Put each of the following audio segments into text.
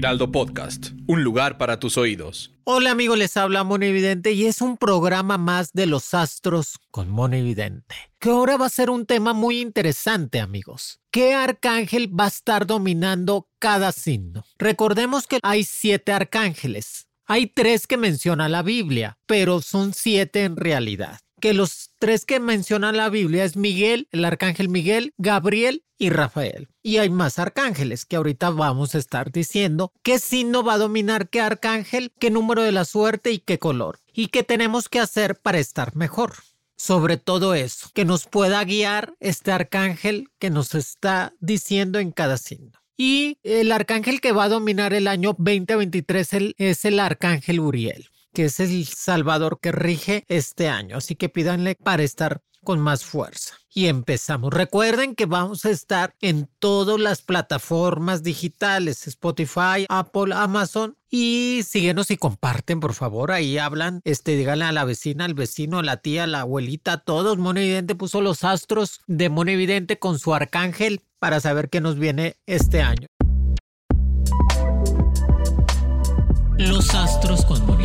Heraldo Podcast, un lugar para tus oídos. Hola amigos, les habla Moni Evidente y es un programa más de los astros con Moni Evidente. Que ahora va a ser un tema muy interesante amigos. ¿Qué arcángel va a estar dominando cada signo? Recordemos que hay siete arcángeles. Hay tres que menciona la Biblia, pero son siete en realidad. Que los tres que menciona la Biblia es Miguel, el arcángel Miguel, Gabriel y Rafael. Y hay más arcángeles que ahorita vamos a estar diciendo qué signo va a dominar qué arcángel, qué número de la suerte y qué color. Y qué tenemos que hacer para estar mejor. Sobre todo eso, que nos pueda guiar este arcángel que nos está diciendo en cada signo. Y el arcángel que va a dominar el año 2023 es el arcángel Uriel, que es el salvador que rige este año. Así que pídanle para estar con más fuerza. Y empezamos. Recuerden que vamos a estar en todas las plataformas digitales, Spotify, Apple, Amazon. Y síguenos y comparten, por favor. Ahí hablan, este, díganle a la vecina, al vecino, a la tía, a la abuelita, a todos. Mono Evidente puso los astros de Mono Evidente con su arcángel para saber qué nos viene este año. Los astros con Mono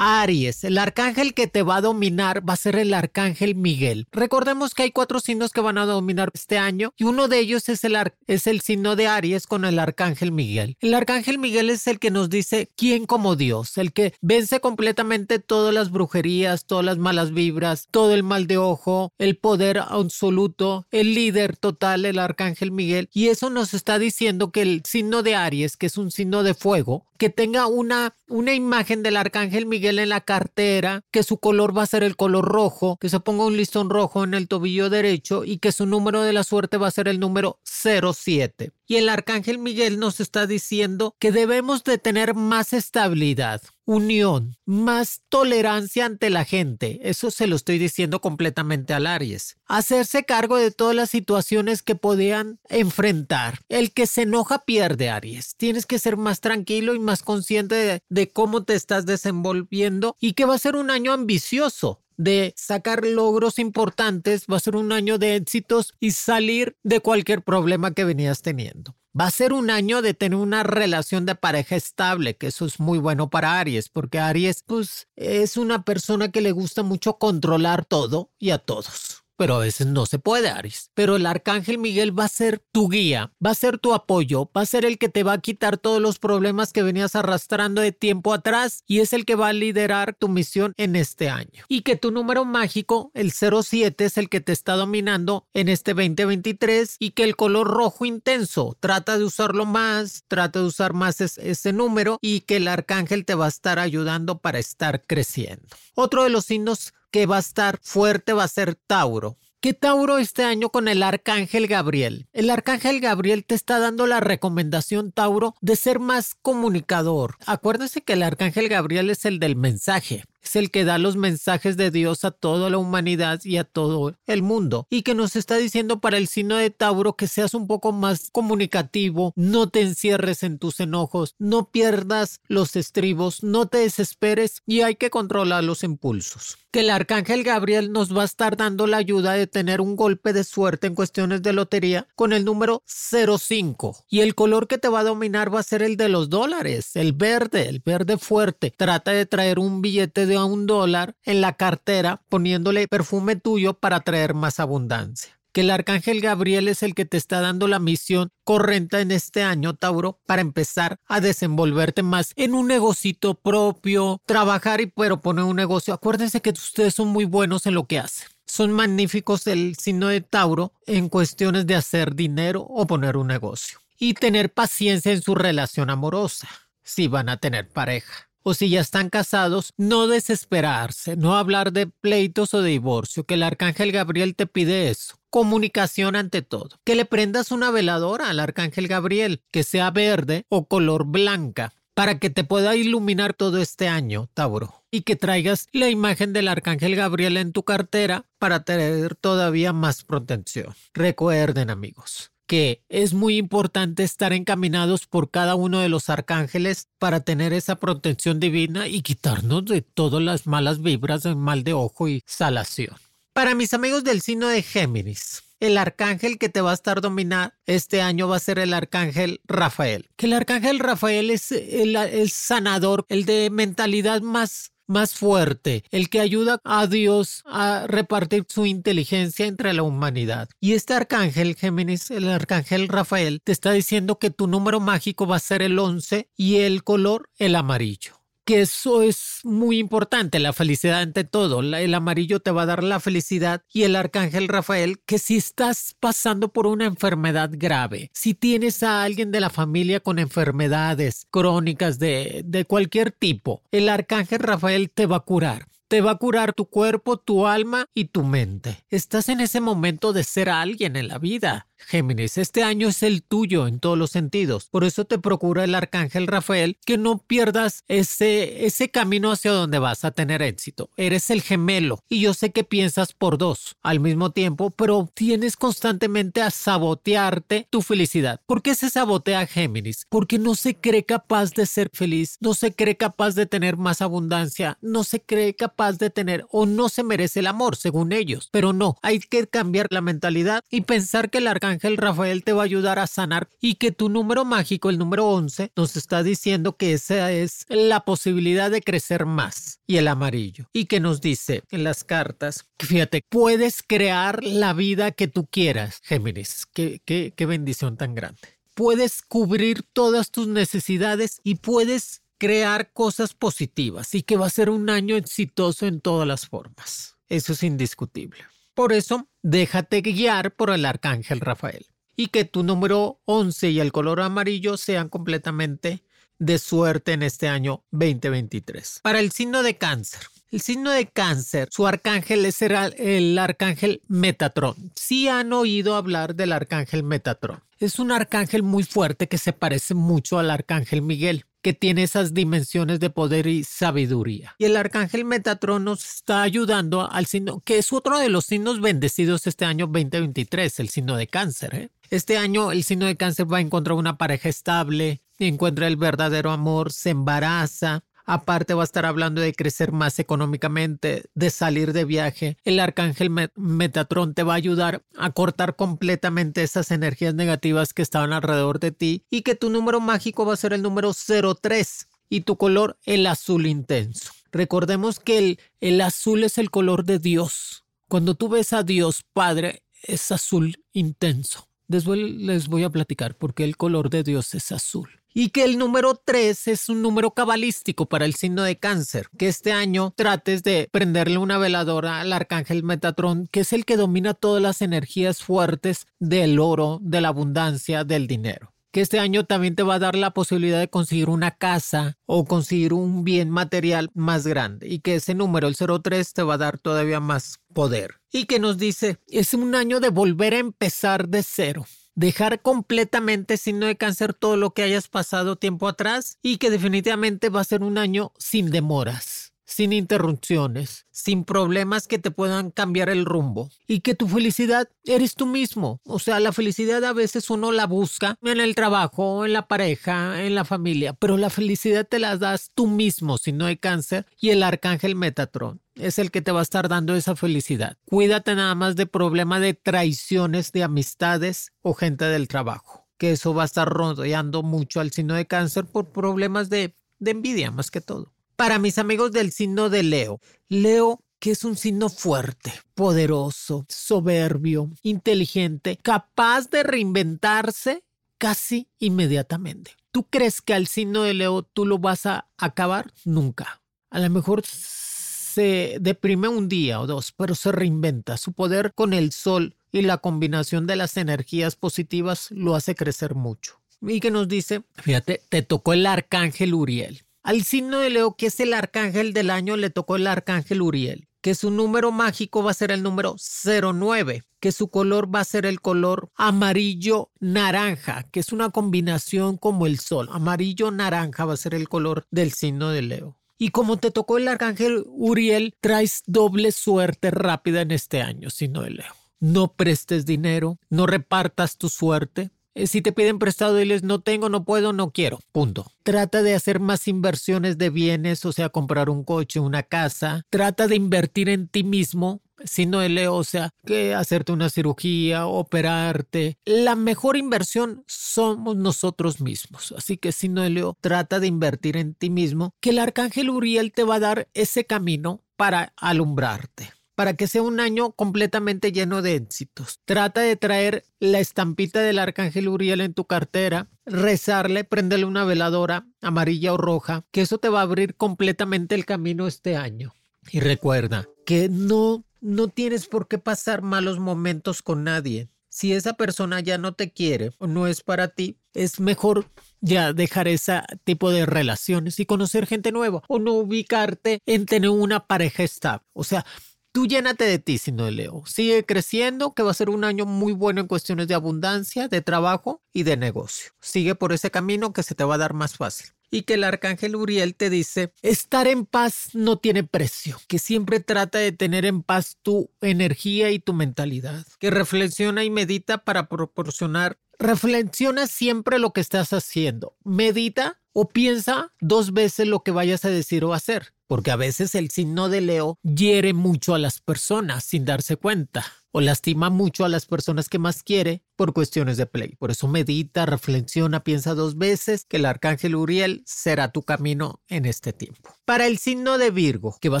Aries, el arcángel que te va a dominar va a ser el arcángel Miguel. Recordemos que hay cuatro signos que van a dominar este año y uno de ellos es el, es el signo de Aries con el arcángel Miguel. El arcángel Miguel es el que nos dice quién como Dios, el que vence completamente todas las brujerías, todas las malas vibras, todo el mal de ojo, el poder absoluto, el líder total, el arcángel Miguel. Y eso nos está diciendo que el signo de Aries, que es un signo de fuego, que tenga una, una imagen del arcángel Miguel en la cartera, que su color va a ser el color rojo, que se ponga un listón rojo en el tobillo derecho y que su número de la suerte va a ser el número 07. Y el arcángel Miguel nos está diciendo que debemos de tener más estabilidad, unión, más tolerancia ante la gente. Eso se lo estoy diciendo completamente al Aries. Hacerse cargo de todas las situaciones que podían enfrentar. El que se enoja pierde, Aries. Tienes que ser más tranquilo y más consciente de, de cómo te estás desenvolviendo y que va a ser un año ambicioso de sacar logros importantes, va a ser un año de éxitos y salir de cualquier problema que venías teniendo. Va a ser un año de tener una relación de pareja estable, que eso es muy bueno para Aries, porque Aries pues es una persona que le gusta mucho controlar todo y a todos pero a veces no se puede, Aries. Pero el arcángel Miguel va a ser tu guía, va a ser tu apoyo, va a ser el que te va a quitar todos los problemas que venías arrastrando de tiempo atrás y es el que va a liderar tu misión en este año. Y que tu número mágico, el 07, es el que te está dominando en este 2023 y que el color rojo intenso, trata de usarlo más, trata de usar más ese número y que el arcángel te va a estar ayudando para estar creciendo. Otro de los signos que va a estar fuerte va a ser Tauro. ¿Qué Tauro este año con el Arcángel Gabriel? El Arcángel Gabriel te está dando la recomendación, Tauro, de ser más comunicador. Acuérdense que el Arcángel Gabriel es el del mensaje es el que da los mensajes de Dios a toda la humanidad y a todo el mundo. Y que nos está diciendo para el signo de Tauro que seas un poco más comunicativo, no te encierres en tus enojos, no pierdas los estribos, no te desesperes y hay que controlar los impulsos. Que el arcángel Gabriel nos va a estar dando la ayuda de tener un golpe de suerte en cuestiones de lotería con el número 05. Y el color que te va a dominar va a ser el de los dólares, el verde, el verde fuerte. Trata de traer un billete de a un dólar en la cartera poniéndole perfume tuyo para traer más abundancia que el arcángel Gabriel es el que te está dando la misión correcta en este año, Tauro, para empezar a desenvolverte más en un negocito propio, trabajar y pero poner un negocio. Acuérdense que ustedes son muy buenos en lo que hacen. Son magníficos el signo de Tauro en cuestiones de hacer dinero o poner un negocio. Y tener paciencia en su relación amorosa, si van a tener pareja o si ya están casados, no desesperarse, no hablar de pleitos o de divorcio, que el arcángel Gabriel te pide eso. Comunicación ante todo. Que le prendas una veladora al arcángel Gabriel, que sea verde o color blanca, para que te pueda iluminar todo este año, Tauro. Y que traigas la imagen del arcángel Gabriel en tu cartera para tener todavía más protección. Recuerden, amigos, que es muy importante estar encaminados por cada uno de los arcángeles para tener esa protección divina y quitarnos de todas las malas vibras de mal de ojo y salación. Para mis amigos del signo de Géminis, el arcángel que te va a estar dominar este año va a ser el arcángel Rafael. Que el arcángel Rafael es el, el sanador, el de mentalidad más más fuerte, el que ayuda a Dios a repartir su inteligencia entre la humanidad. Y este arcángel Géminis, el arcángel Rafael, te está diciendo que tu número mágico va a ser el 11 y el color el amarillo que eso es muy importante, la felicidad ante todo. El amarillo te va a dar la felicidad y el arcángel Rafael que si estás pasando por una enfermedad grave, si tienes a alguien de la familia con enfermedades crónicas de, de cualquier tipo, el arcángel Rafael te va a curar te va a curar tu cuerpo, tu alma y tu mente. Estás en ese momento de ser alguien en la vida. Géminis, este año es el tuyo en todos los sentidos. Por eso te procura el arcángel Rafael que no pierdas ese, ese camino hacia donde vas a tener éxito. Eres el gemelo y yo sé que piensas por dos al mismo tiempo, pero tienes constantemente a sabotearte tu felicidad. ¿Por qué se sabotea Géminis? Porque no se cree capaz de ser feliz, no se cree capaz de tener más abundancia, no se cree capaz de tener o no se merece el amor, según ellos. Pero no, hay que cambiar la mentalidad y pensar que el arcángel ángel Rafael te va a ayudar a sanar y que tu número mágico, el número 11, nos está diciendo que esa es la posibilidad de crecer más y el amarillo. Y que nos dice en las cartas, fíjate, puedes crear la vida que tú quieras, Géminis. Qué, qué, qué bendición tan grande. Puedes cubrir todas tus necesidades y puedes crear cosas positivas y que va a ser un año exitoso en todas las formas. Eso es indiscutible. Por eso, déjate guiar por el arcángel Rafael y que tu número 11 y el color amarillo sean completamente de suerte en este año 2023. Para el signo de cáncer. El signo de cáncer, su arcángel es el arcángel Metatron. Sí han oído hablar del arcángel Metatron. Es un arcángel muy fuerte que se parece mucho al arcángel Miguel que tiene esas dimensiones de poder y sabiduría. Y el arcángel Metatron nos está ayudando al signo, que es otro de los signos bendecidos este año 2023, el signo de cáncer. ¿eh? Este año el signo de cáncer va a encontrar una pareja estable, encuentra el verdadero amor, se embaraza, Aparte va a estar hablando de crecer más económicamente, de salir de viaje. El arcángel Metatron te va a ayudar a cortar completamente esas energías negativas que estaban alrededor de ti y que tu número mágico va a ser el número 03 y tu color el azul intenso. Recordemos que el, el azul es el color de Dios. Cuando tú ves a Dios Padre es azul intenso. Después les voy a platicar por qué el color de Dios es azul y que el número 3 es un número cabalístico para el signo de cáncer, que este año trates de prenderle una veladora al arcángel Metatron, que es el que domina todas las energías fuertes del oro, de la abundancia, del dinero que este año también te va a dar la posibilidad de conseguir una casa o conseguir un bien material más grande y que ese número, el 03, te va a dar todavía más poder. Y que nos dice, es un año de volver a empezar de cero dejar completamente signo de cáncer todo lo que hayas pasado tiempo atrás y que definitivamente va a ser un año sin demoras, sin interrupciones, sin problemas que te puedan cambiar el rumbo y que tu felicidad eres tú mismo. O sea, la felicidad a veces uno la busca en el trabajo, en la pareja, en la familia, pero la felicidad te la das tú mismo si no hay cáncer y el arcángel Metatron es el que te va a estar dando esa felicidad. Cuídate nada más de problema de traiciones de amistades o gente del trabajo, que eso va a estar rodeando mucho al signo de cáncer por problemas de, de envidia más que todo. Para mis amigos del signo de Leo, Leo que es un signo fuerte, poderoso, soberbio, inteligente, capaz de reinventarse casi inmediatamente. ¿Tú crees que al signo de Leo tú lo vas a acabar? Nunca. A lo mejor se deprime un día o dos, pero se reinventa. Su poder con el sol y la combinación de las energías positivas lo hace crecer mucho. Y que nos dice, fíjate, te tocó el arcángel Uriel. Al signo de Leo, que es el arcángel del año, le tocó el arcángel Uriel, que su número mágico va a ser el número 09, que su color va a ser el color amarillo naranja, que es una combinación como el sol. Amarillo naranja va a ser el color del signo de Leo. Y como te tocó el arcángel Uriel, traes doble suerte rápida en este año, signo de Leo. No prestes dinero, no repartas tu suerte, si te piden prestado, diles no tengo, no puedo, no quiero. Punto. Trata de hacer más inversiones de bienes, o sea, comprar un coche, una casa. Trata de invertir en ti mismo. Si no Leo, o sea, que hacerte una cirugía, operarte. La mejor inversión somos nosotros mismos. Así que si no Leo, trata de invertir en ti mismo, que el arcángel Uriel te va a dar ese camino para alumbrarte para que sea un año completamente lleno de éxitos. Trata de traer la estampita del arcángel Uriel en tu cartera, rezarle, prenderle una veladora amarilla o roja, que eso te va a abrir completamente el camino este año. Y recuerda que no no tienes por qué pasar malos momentos con nadie. Si esa persona ya no te quiere o no es para ti, es mejor ya dejar ese tipo de relaciones y conocer gente nueva o no ubicarte en tener una pareja estable. O sea, Tú llénate de ti, sino de Leo. Sigue creciendo, que va a ser un año muy bueno en cuestiones de abundancia, de trabajo y de negocio. Sigue por ese camino que se te va a dar más fácil. Y que el arcángel Uriel te dice, estar en paz no tiene precio, que siempre trata de tener en paz tu energía y tu mentalidad, que reflexiona y medita para proporcionar, reflexiona siempre lo que estás haciendo, medita o piensa dos veces lo que vayas a decir o hacer porque a veces el signo de Leo hiere mucho a las personas sin darse cuenta o lastima mucho a las personas que más quiere por cuestiones de play. Por eso medita, reflexiona, piensa dos veces que el arcángel Uriel será tu camino en este tiempo. Para el signo de Virgo, que va a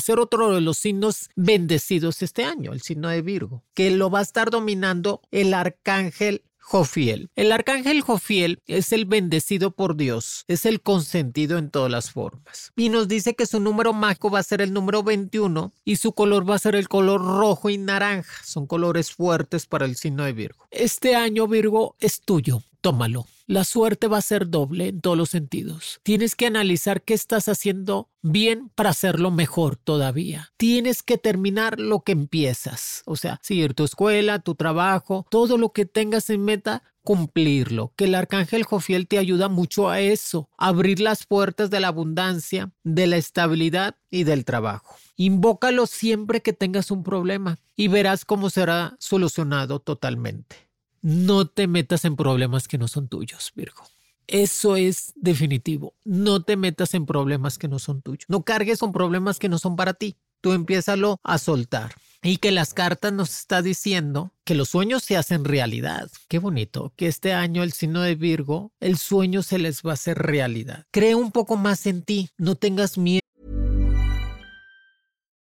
ser otro de los signos bendecidos este año, el signo de Virgo, que lo va a estar dominando el arcángel Jofiel. El arcángel Jofiel es el bendecido por Dios, es el consentido en todas las formas. Y nos dice que su número mágico va a ser el número 21 y su color va a ser el color rojo y naranja. Son colores fuertes para el signo de Virgo. Este año Virgo es tuyo tómalo. La suerte va a ser doble en todos los sentidos. Tienes que analizar qué estás haciendo bien para hacerlo mejor todavía. Tienes que terminar lo que empiezas. O sea, seguir tu escuela, tu trabajo, todo lo que tengas en meta, cumplirlo. Que el arcángel Jofiel te ayuda mucho a eso, abrir las puertas de la abundancia, de la estabilidad y del trabajo. Invócalo siempre que tengas un problema y verás cómo será solucionado totalmente no te metas en problemas que no son tuyos, Virgo. Eso es definitivo. No te metas en problemas que no son tuyos. No cargues con problemas que no son para ti. Tú empiézalo a soltar. Y que las cartas nos está diciendo que los sueños se hacen realidad. Qué bonito. Que este año el signo de Virgo, el sueño se les va a hacer realidad. Cree un poco más en ti. No tengas miedo.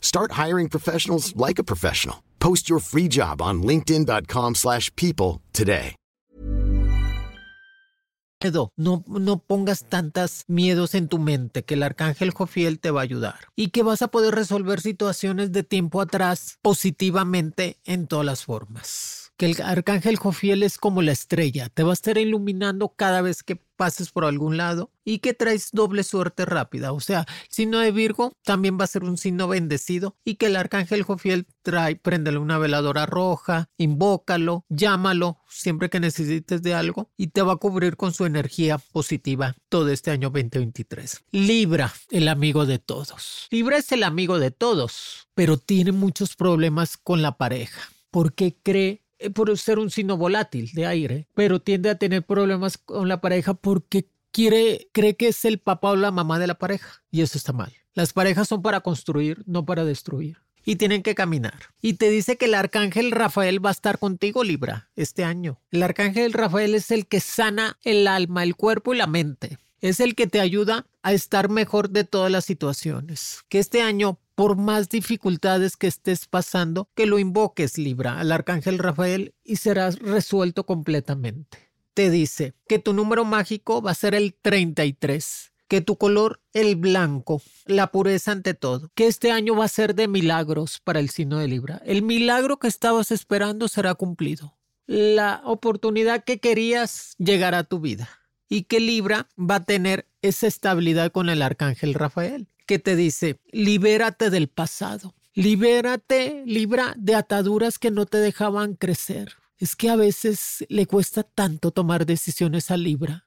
Start hiring professionals like a professional. Post your free job on linkedin.com slash people today. No, no pongas tantas miedos en tu mente que el arcángel Jofiel te va a ayudar y que vas a poder resolver situaciones de tiempo atrás positivamente en todas las formas. Que el arcángel Jofiel es como la estrella, te va a estar iluminando cada vez que pases por algún lado y que traes doble suerte rápida. O sea, signo de Virgo también va a ser un signo bendecido y que el arcángel Jofiel trae, préndele una veladora roja, invócalo, llámalo siempre que necesites de algo y te va a cubrir con su energía positiva todo este año 2023. Libra, el amigo de todos. Libra es el amigo de todos, pero tiene muchos problemas con la pareja porque cree por ser un signo volátil de aire, pero tiende a tener problemas con la pareja porque quiere, cree que es el papá o la mamá de la pareja. Y eso está mal. Las parejas son para construir, no para destruir. Y tienen que caminar. Y te dice que el arcángel Rafael va a estar contigo, Libra, este año. El arcángel Rafael es el que sana el alma, el cuerpo y la mente. Es el que te ayuda a estar mejor de todas las situaciones. Que este año por más dificultades que estés pasando, que lo invoques, Libra, al Arcángel Rafael y serás resuelto completamente. Te dice que tu número mágico va a ser el 33, que tu color el blanco, la pureza ante todo, que este año va a ser de milagros para el signo de Libra. El milagro que estabas esperando será cumplido. La oportunidad que querías llegará a tu vida y que Libra va a tener esa estabilidad con el Arcángel Rafael que te dice, libérate del pasado, libérate, libra de ataduras que no te dejaban crecer. Es que a veces le cuesta tanto tomar decisiones a Libra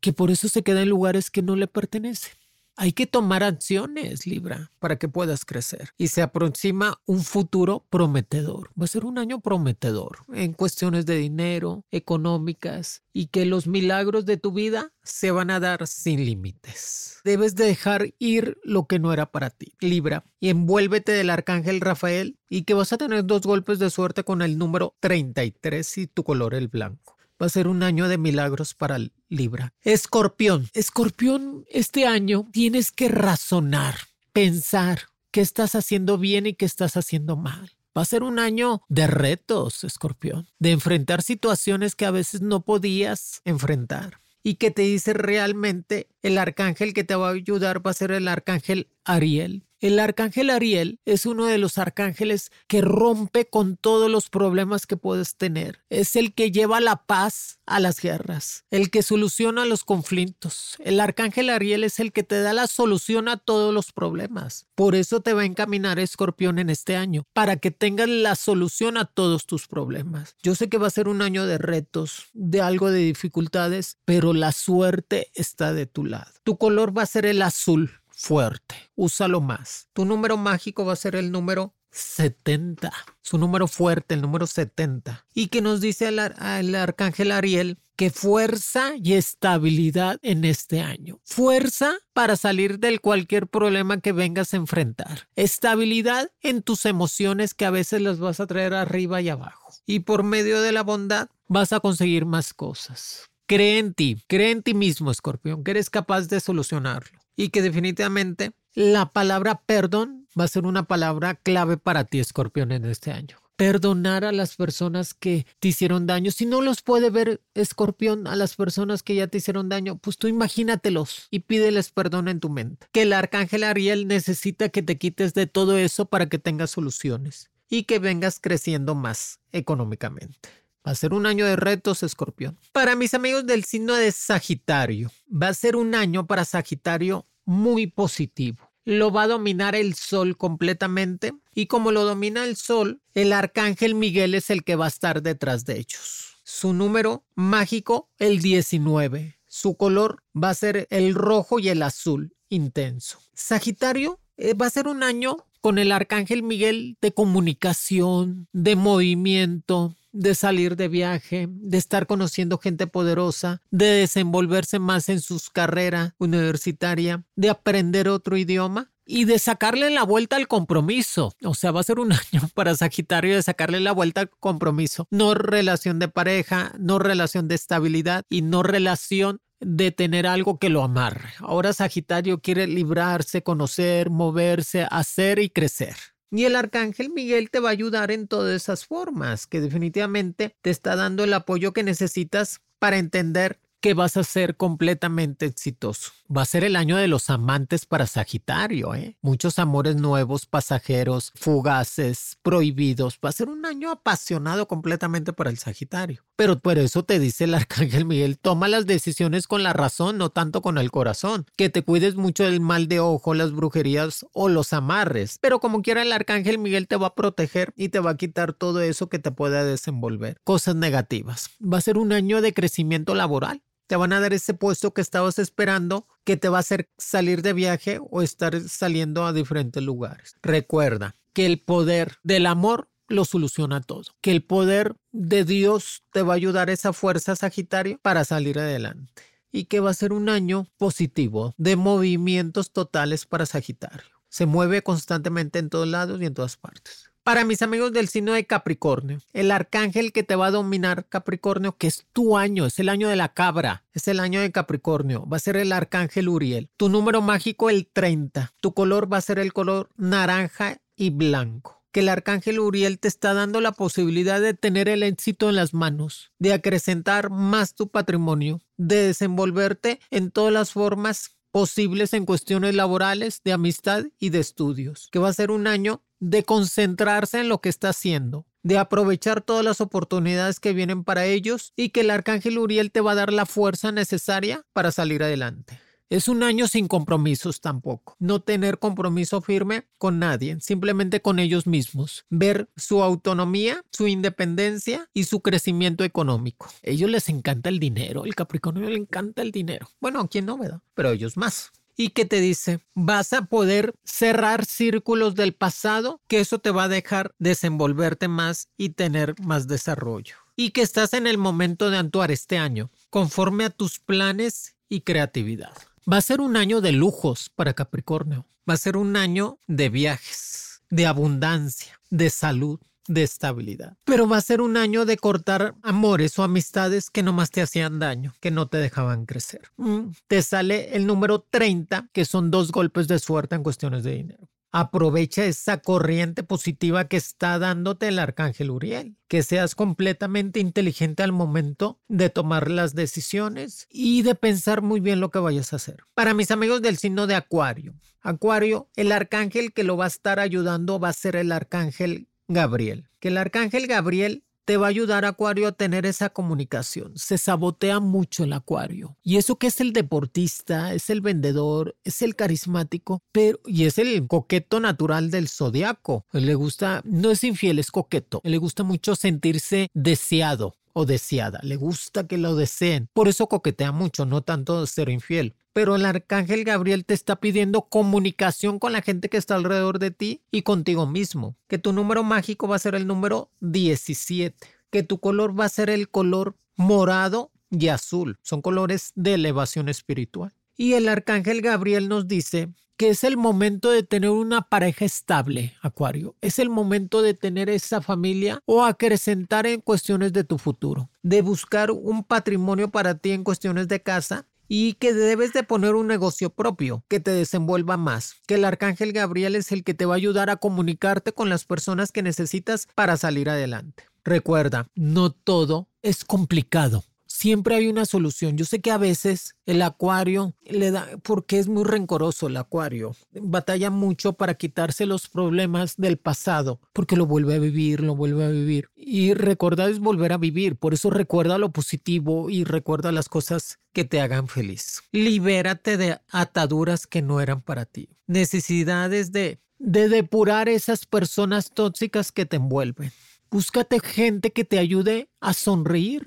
que por eso se queda en lugares que no le pertenecen. Hay que tomar acciones, Libra, para que puedas crecer. Y se aproxima un futuro prometedor. Va a ser un año prometedor en cuestiones de dinero, económicas, y que los milagros de tu vida se van a dar sin límites. Debes dejar ir lo que no era para ti, Libra, y envuélvete del arcángel Rafael y que vas a tener dos golpes de suerte con el número 33 y tu color el blanco. Va a ser un año de milagros para Libra. Escorpión. Escorpión, este año tienes que razonar, pensar qué estás haciendo bien y qué estás haciendo mal. Va a ser un año de retos, escorpión, de enfrentar situaciones que a veces no podías enfrentar y que te dice realmente el arcángel que te va a ayudar va a ser el arcángel Ariel. El arcángel Ariel es uno de los arcángeles que rompe con todos los problemas que puedes tener. Es el que lleva la paz a las guerras, el que soluciona los conflictos. El arcángel Ariel es el que te da la solución a todos los problemas. Por eso te va a encaminar Escorpión en este año, para que tengas la solución a todos tus problemas. Yo sé que va a ser un año de retos, de algo de dificultades, pero la suerte está de tu lado. Tu color va a ser el azul fuerte. Úsalo más. Tu número mágico va a ser el número 70. Su número fuerte, el número 70. Y que nos dice el, el, arcángel Ariel que fuerza y estabilidad en este año. Fuerza para salir del cualquier problema que vengas a enfrentar. Estabilidad en tus emociones que a veces las vas a traer arriba y abajo. Y por medio de la bondad vas a conseguir más cosas. Cree en ti, cree en ti mismo, escorpión, que eres capaz de solucionarlo y que definitivamente la palabra perdón va a ser una palabra clave para ti, escorpión, en este año. Perdonar a las personas que te hicieron daño. Si no los puede ver, escorpión, a las personas que ya te hicieron daño, pues tú imagínatelos y pídeles perdón en tu mente. Que el arcángel Ariel necesita que te quites de todo eso para que tengas soluciones y que vengas creciendo más económicamente. Va a ser un año de retos, escorpión. Para mis amigos del signo de Sagitario, va a ser un año para Sagitario muy positivo. Lo va a dominar el sol completamente y como lo domina el sol, el arcángel Miguel es el que va a estar detrás de ellos. Su número mágico, el 19. Su color va a ser el rojo y el azul intenso. Sagitario eh, va a ser un año con el arcángel Miguel de comunicación, de movimiento, de salir de viaje, de estar conociendo gente poderosa, de desenvolverse más en sus carreras universitaria, de aprender otro idioma y de sacarle la vuelta al compromiso. O sea, va a ser un año para Sagitario de sacarle la vuelta al compromiso. No relación de pareja, no relación de estabilidad y no relación de tener algo que lo amarre. Ahora Sagitario quiere librarse, conocer, moverse, hacer y crecer. Y el arcángel Miguel te va a ayudar en todas esas formas, que definitivamente te está dando el apoyo que necesitas para entender que vas a ser completamente exitoso. Va a ser el año de los amantes para Sagitario, ¿eh? Muchos amores nuevos, pasajeros, fugaces, prohibidos. Va a ser un año apasionado completamente para el Sagitario. Pero por eso te dice el arcángel Miguel, toma las decisiones con la razón, no tanto con el corazón. Que te cuides mucho del mal de ojo, las brujerías o los amarres. Pero como quiera el arcángel Miguel te va a proteger y te va a quitar todo eso que te pueda desenvolver. Cosas negativas. Va a ser un año de crecimiento laboral te van a dar ese puesto que estabas esperando que te va a hacer salir de viaje o estar saliendo a diferentes lugares. Recuerda que el poder del amor lo soluciona todo, que el poder de Dios te va a ayudar esa fuerza Sagitario para salir adelante y que va a ser un año positivo de movimientos totales para Sagitario. Se mueve constantemente en todos lados y en todas partes. Para mis amigos del signo de Capricornio, el arcángel que te va a dominar Capricornio, que es tu año, es el año de la cabra, es el año de Capricornio, va a ser el arcángel Uriel. Tu número mágico el 30, tu color va a ser el color naranja y blanco que el arcángel Uriel te está dando la posibilidad de tener el éxito en las manos, de acrecentar más tu patrimonio, de desenvolverte en todas las formas posibles en cuestiones laborales, de amistad y de estudios, que va a ser un año de concentrarse en lo que está haciendo, de aprovechar todas las oportunidades que vienen para ellos y que el arcángel Uriel te va a dar la fuerza necesaria para salir adelante. Es un año sin compromisos tampoco. No tener compromiso firme con nadie, simplemente con ellos mismos. Ver su autonomía, su independencia y su crecimiento económico. A ellos les encanta el dinero. El Capricornio le encanta el dinero. Bueno, a quién no, ¿verdad? Pero a ellos más y que te dice, vas a poder cerrar círculos del pasado, que eso te va a dejar desenvolverte más y tener más desarrollo. Y que estás en el momento de actuar este año, conforme a tus planes y creatividad. Va a ser un año de lujos para Capricornio. Va a ser un año de viajes, de abundancia, de salud, de estabilidad. Pero va a ser un año de cortar amores o amistades que nomás te hacían daño, que no te dejaban crecer. Mm, te sale el número 30, que son dos golpes de suerte en cuestiones de dinero. Aprovecha esa corriente positiva que está dándote el arcángel Uriel. Que seas completamente inteligente al momento de tomar las decisiones y de pensar muy bien lo que vayas a hacer. Para mis amigos del signo de Acuario, Acuario, el arcángel que lo va a estar ayudando va a ser el arcángel Gabriel, que el arcángel Gabriel te va a ayudar, Acuario, a tener esa comunicación. Se sabotea mucho el Acuario. Y eso que es el deportista, es el vendedor, es el carismático, pero y es el coqueto natural del zodiaco. Le gusta, no es infiel, es coqueto. Le gusta mucho sentirse deseado o deseada. Le gusta que lo deseen. Por eso coquetea mucho, no tanto ser infiel pero el arcángel Gabriel te está pidiendo comunicación con la gente que está alrededor de ti y contigo mismo. Que tu número mágico va a ser el número 17. Que tu color va a ser el color morado y azul. Son colores de elevación espiritual. Y el arcángel Gabriel nos dice que es el momento de tener una pareja estable, Acuario. Es el momento de tener esa familia o acrecentar en cuestiones de tu futuro. De buscar un patrimonio para ti en cuestiones de casa y que debes de poner un negocio propio que te desenvuelva más, que el arcángel Gabriel es el que te va a ayudar a comunicarte con las personas que necesitas para salir adelante. Recuerda, no todo es complicado siempre hay una solución. Yo sé que a veces el acuario le da, porque es muy rencoroso el acuario, batalla mucho para quitarse los problemas del pasado, porque lo vuelve a vivir, lo vuelve a vivir. Y recordar es volver a vivir, por eso recuerda lo positivo y recuerda las cosas que te hagan feliz. Libérate de ataduras que no eran para ti. Necesidades de, de depurar esas personas tóxicas que te envuelven. Búscate gente que te ayude a sonreír,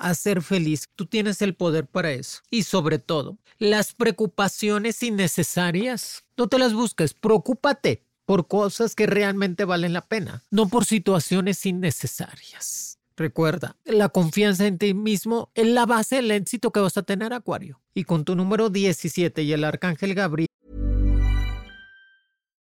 a ser feliz. Tú tienes el poder para eso. Y sobre todo, las preocupaciones innecesarias, no te las busques, preocúpate por cosas que realmente valen la pena, no por situaciones innecesarias. Recuerda, la confianza en ti mismo es la base del éxito que vas a tener, Acuario. Y con tu número 17 y el arcángel Gabriel,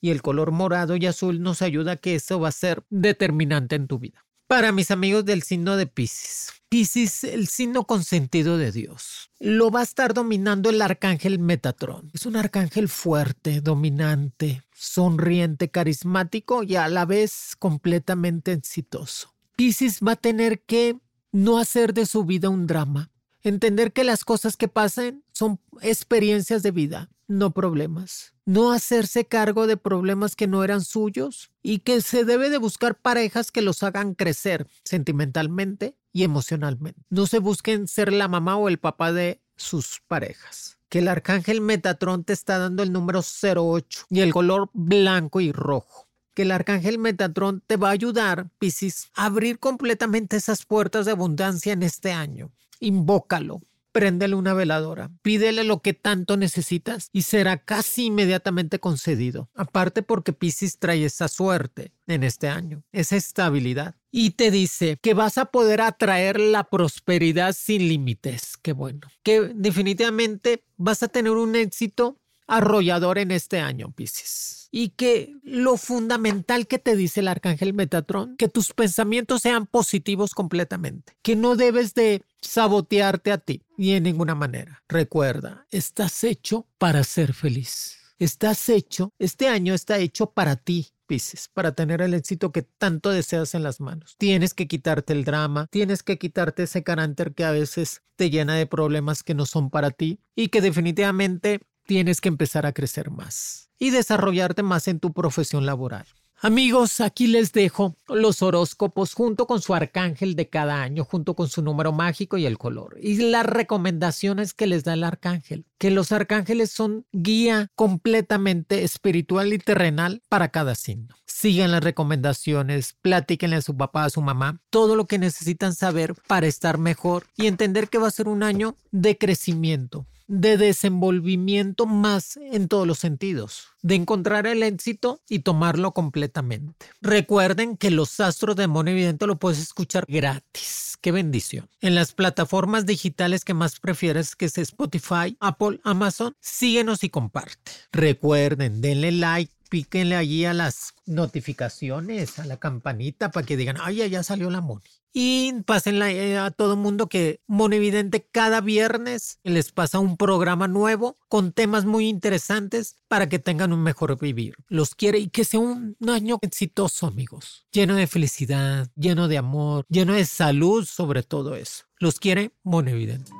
Y el color morado y azul nos ayuda a que eso va a ser determinante en tu vida. Para mis amigos del signo de Pisces. Pisces, el signo consentido de Dios. Lo va a estar dominando el arcángel Metatrón. Es un arcángel fuerte, dominante, sonriente, carismático y a la vez completamente exitoso. Pisces va a tener que no hacer de su vida un drama, Entender que las cosas que pasen son experiencias de vida, no problemas. No hacerse cargo de problemas que no eran suyos y que se debe de buscar parejas que los hagan crecer sentimentalmente y emocionalmente. No se busquen ser la mamá o el papá de sus parejas. Que el arcángel Metatron te está dando el número 08 y el color blanco y rojo que el arcángel Metatron te va a ayudar, Piscis, a abrir completamente esas puertas de abundancia en este año invócalo, préndele una veladora, pídele lo que tanto necesitas y será casi inmediatamente concedido. Aparte porque Pisces trae esa suerte en este año, esa estabilidad. Y te dice que vas a poder atraer la prosperidad sin límites. Qué bueno. Que definitivamente vas a tener un éxito arrollador en este año, Pisces y que lo fundamental que te dice el arcángel Metatron, que tus pensamientos sean positivos completamente, que no debes de sabotearte a ti ni en ninguna manera. Recuerda, estás hecho para ser feliz. Estás hecho, este año está hecho para ti, Pisces, para tener el éxito que tanto deseas en las manos. Tienes que quitarte el drama, tienes que quitarte ese carácter que a veces te llena de problemas que no son para ti y que definitivamente tienes que empezar a crecer más y desarrollarte más en tu profesión laboral. Amigos, aquí les dejo los horóscopos junto con su arcángel de cada año, junto con su número mágico y el color. Y las recomendaciones que les da el arcángel, que los arcángeles son guía completamente espiritual y terrenal para cada signo. Sigan las recomendaciones, platíquenle a su papá, a su mamá, todo lo que necesitan saber para estar mejor y entender que va a ser un año de crecimiento, de desenvolvimiento más en todos los sentidos, de encontrar el éxito y tomarlo completamente. Recuerden que los astros de Mono Evidente lo puedes escuchar gratis. Qué bendición. En las plataformas digitales que más prefieres, que es Spotify, Apple, Amazon, síguenos y comparte. Recuerden, denle like píquenle allí a las notificaciones, a la campanita para que digan, ay, ya salió la Moni. Y pásenla eh, a todo mundo que Evidente cada viernes les pasa un programa nuevo con temas muy interesantes para que tengan un mejor vivir. Los quiere y que sea un año exitoso, amigos. Lleno de felicidad, lleno de amor, lleno de salud sobre todo eso. Los quiere Evidente.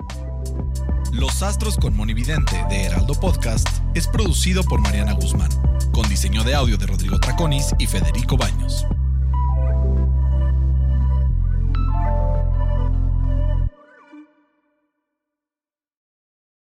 Los Astros con Monividente de Heraldo Podcast es producido por Mariana Guzmán, con diseño de audio de Rodrigo Traconis y Federico Baños.